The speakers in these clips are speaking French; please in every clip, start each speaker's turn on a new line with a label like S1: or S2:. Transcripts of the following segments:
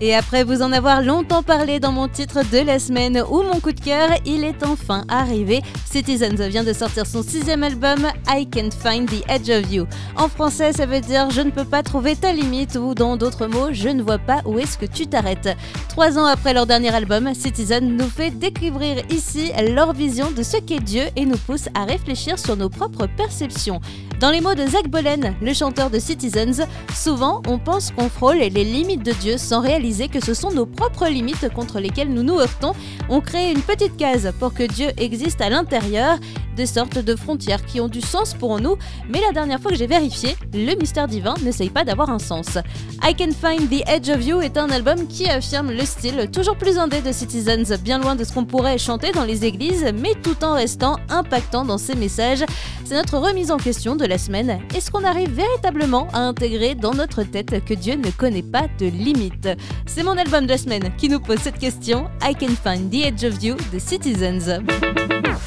S1: Et après vous en avoir longtemps parlé dans mon titre de la semaine ou mon coup de cœur, il est enfin arrivé. Citizens vient de sortir son sixième album I Can't Find the Edge of You. En français, ça veut dire Je ne peux pas trouver ta limite ou dans d'autres mots, Je ne vois pas où est-ce que tu t'arrêtes. Trois ans après leur dernier album, Citizen nous fait découvrir ici leur vision de ce qu'est Dieu et nous pousse à réfléchir sur nos propres perceptions. Dans les mots de Zach Bolen, le chanteur de Citizens, souvent on pense qu'on frôle les limites de Dieu sans réaliser que ce sont nos propres limites contre lesquelles nous nous heurtons. On crée une petite case pour que Dieu existe à l'intérieur, des sortes de frontières qui ont du sens pour nous, mais la dernière fois que j'ai vérifié, le mystère divin n'essaye pas d'avoir un sens. I Can Find the Edge of You est un album qui affirme le style toujours plus indé de Citizens, bien loin de ce qu'on pourrait chanter dans les églises, mais tout en restant impactant dans ses messages. C'est notre remise en question de la semaine. Est-ce qu'on arrive véritablement à intégrer dans notre tête que Dieu ne connaît pas de limites? C'est mon album de la semaine qui nous pose cette question. I Can Find the Edge of You de Citizens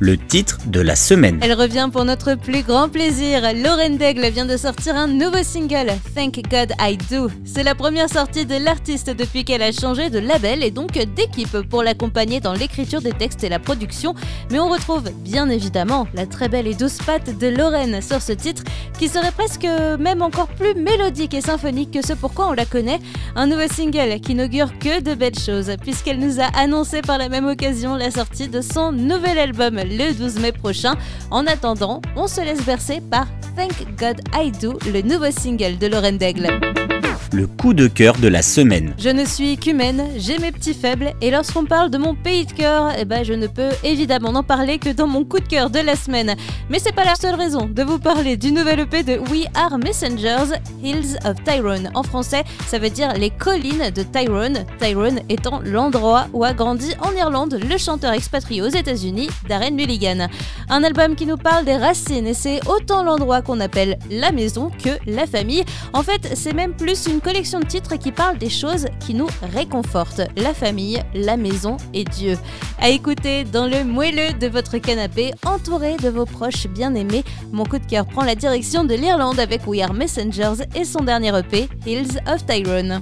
S2: le titre de la semaine.
S1: Elle revient pour notre plus grand plaisir. Lauren Daigle vient de sortir un nouveau single, Thank God I Do. C'est la première sortie de l'artiste depuis qu'elle a changé de label et donc d'équipe pour l'accompagner dans l'écriture des textes et la production. Mais on retrouve bien évidemment la très belle et douce patte de Lauren sur ce titre qui serait presque même encore plus mélodique et symphonique que ce pourquoi on la connaît. Un nouveau single qui n'augure que de belles choses puisqu'elle nous a annoncé par la même occasion la sortie de son nouvel album le 12 mai prochain. En attendant, on se laisse bercer par Thank God I Do, le nouveau single de Lauren Daigle
S2: le coup de cœur de la semaine.
S1: Je ne suis qu'humaine, j'ai mes petits faibles, et lorsqu'on parle de mon pays de cœur, eh ben je ne peux évidemment n'en parler que dans mon coup de cœur de la semaine. Mais c'est pas la seule raison de vous parler du nouvel EP de We Are Messengers, Hills of Tyrone. En français, ça veut dire les collines de Tyrone, Tyrone étant l'endroit où a grandi en Irlande le chanteur expatrié aux États-Unis, Darren Mulligan. Un album qui nous parle des racines, et c'est autant l'endroit qu'on appelle la maison que la famille. En fait, c'est même plus une collection de titres qui parle des choses qui nous réconfortent, la famille, la maison et Dieu. À écouter dans le moelleux de votre canapé, entouré de vos proches bien-aimés, mon coup de cœur prend la direction de l'Irlande avec We Are Messengers et son dernier EP, Hills of Tyrone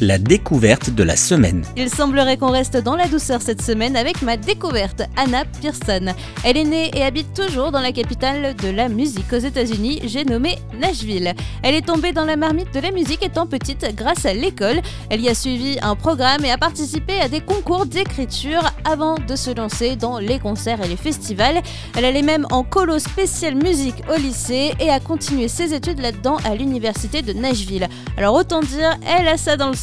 S2: la découverte de la semaine.
S1: Il semblerait qu'on reste dans la douceur cette semaine avec ma découverte, Anna Pearson. Elle est née et habite toujours dans la capitale de la musique aux États-Unis, j'ai nommé Nashville. Elle est tombée dans la marmite de la musique étant petite grâce à l'école. Elle y a suivi un programme et a participé à des concours d'écriture avant de se lancer dans les concerts et les festivals. Elle allait même en colo spécial musique au lycée et a continué ses études là-dedans à l'université de Nashville. Alors autant dire, elle a ça dans le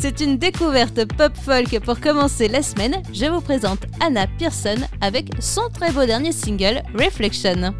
S1: c'est une découverte pop-folk pour commencer la semaine. Je vous présente Anna Pearson avec son très beau dernier single Reflection.